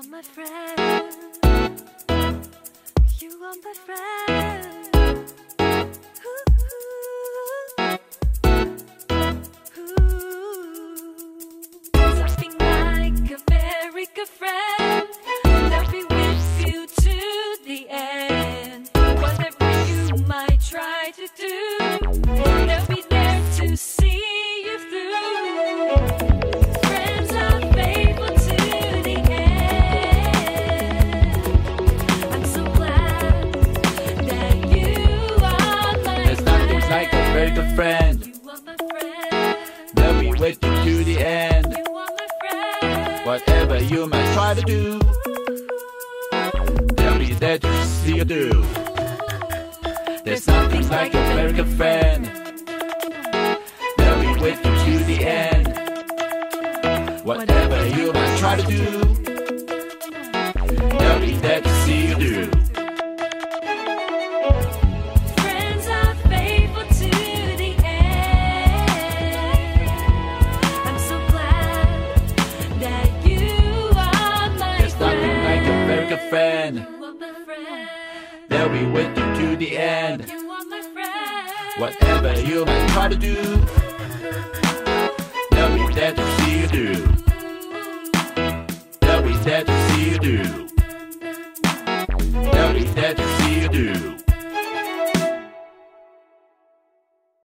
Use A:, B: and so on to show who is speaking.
A: Are my friend. You are my friend. Very good friend. You are my
B: friend. They'll be with you to the end.
A: You are my friend.
B: Whatever you might try to do, they'll be there to see you through. There's nothing like a very good friend. They'll be with you to the end. Whatever you might try to do, friend. They'll be with you to the end. Whatever you might try to do, they'll be there to see you do. They'll be there to see you do. They'll be there